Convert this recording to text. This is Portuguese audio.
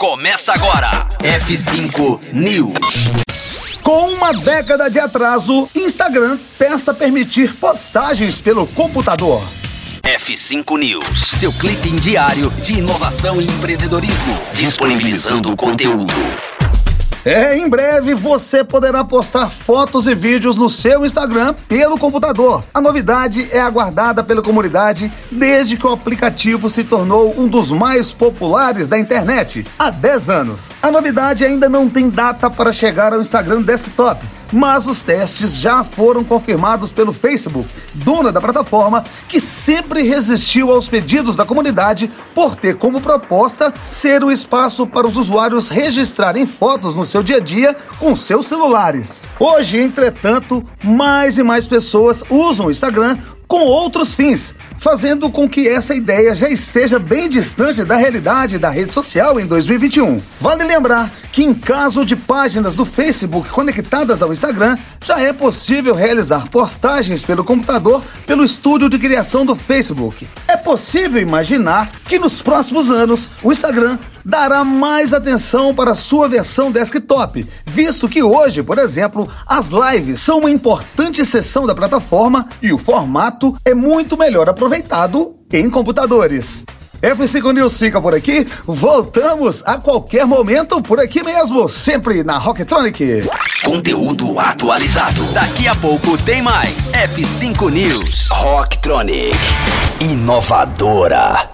Começa agora. F5 News. Com uma década de atraso, Instagram testa permitir postagens pelo computador. F5 News, seu clipe diário de inovação e empreendedorismo, disponibilizando o conteúdo. É, em breve você poderá postar fotos e vídeos no seu Instagram pelo computador. A novidade é aguardada pela comunidade desde que o aplicativo se tornou um dos mais populares da internet há 10 anos. A novidade ainda não tem data para chegar ao Instagram desktop mas os testes já foram confirmados pelo Facebook, dona da plataforma, que sempre resistiu aos pedidos da comunidade por ter como proposta ser um espaço para os usuários registrarem fotos no seu dia a dia com seus celulares. Hoje, entretanto, mais e mais pessoas usam o Instagram com outros fins, fazendo com que essa ideia já esteja bem distante da realidade da rede social em 2021. Vale lembrar que, em caso de páginas do Facebook conectadas ao Instagram, já é possível realizar postagens pelo computador pelo estúdio de criação do Facebook. É possível imaginar que nos próximos anos o Instagram dará mais atenção para sua versão desktop, visto que hoje, por exemplo, as lives são uma importante seção da plataforma e o formato é muito melhor aproveitado em computadores. F5 News fica por aqui. Voltamos a qualquer momento por aqui mesmo, sempre na Rocktronic. Conteúdo atualizado. Daqui a pouco tem mais. F5 News. Rocktronic. Inovadora.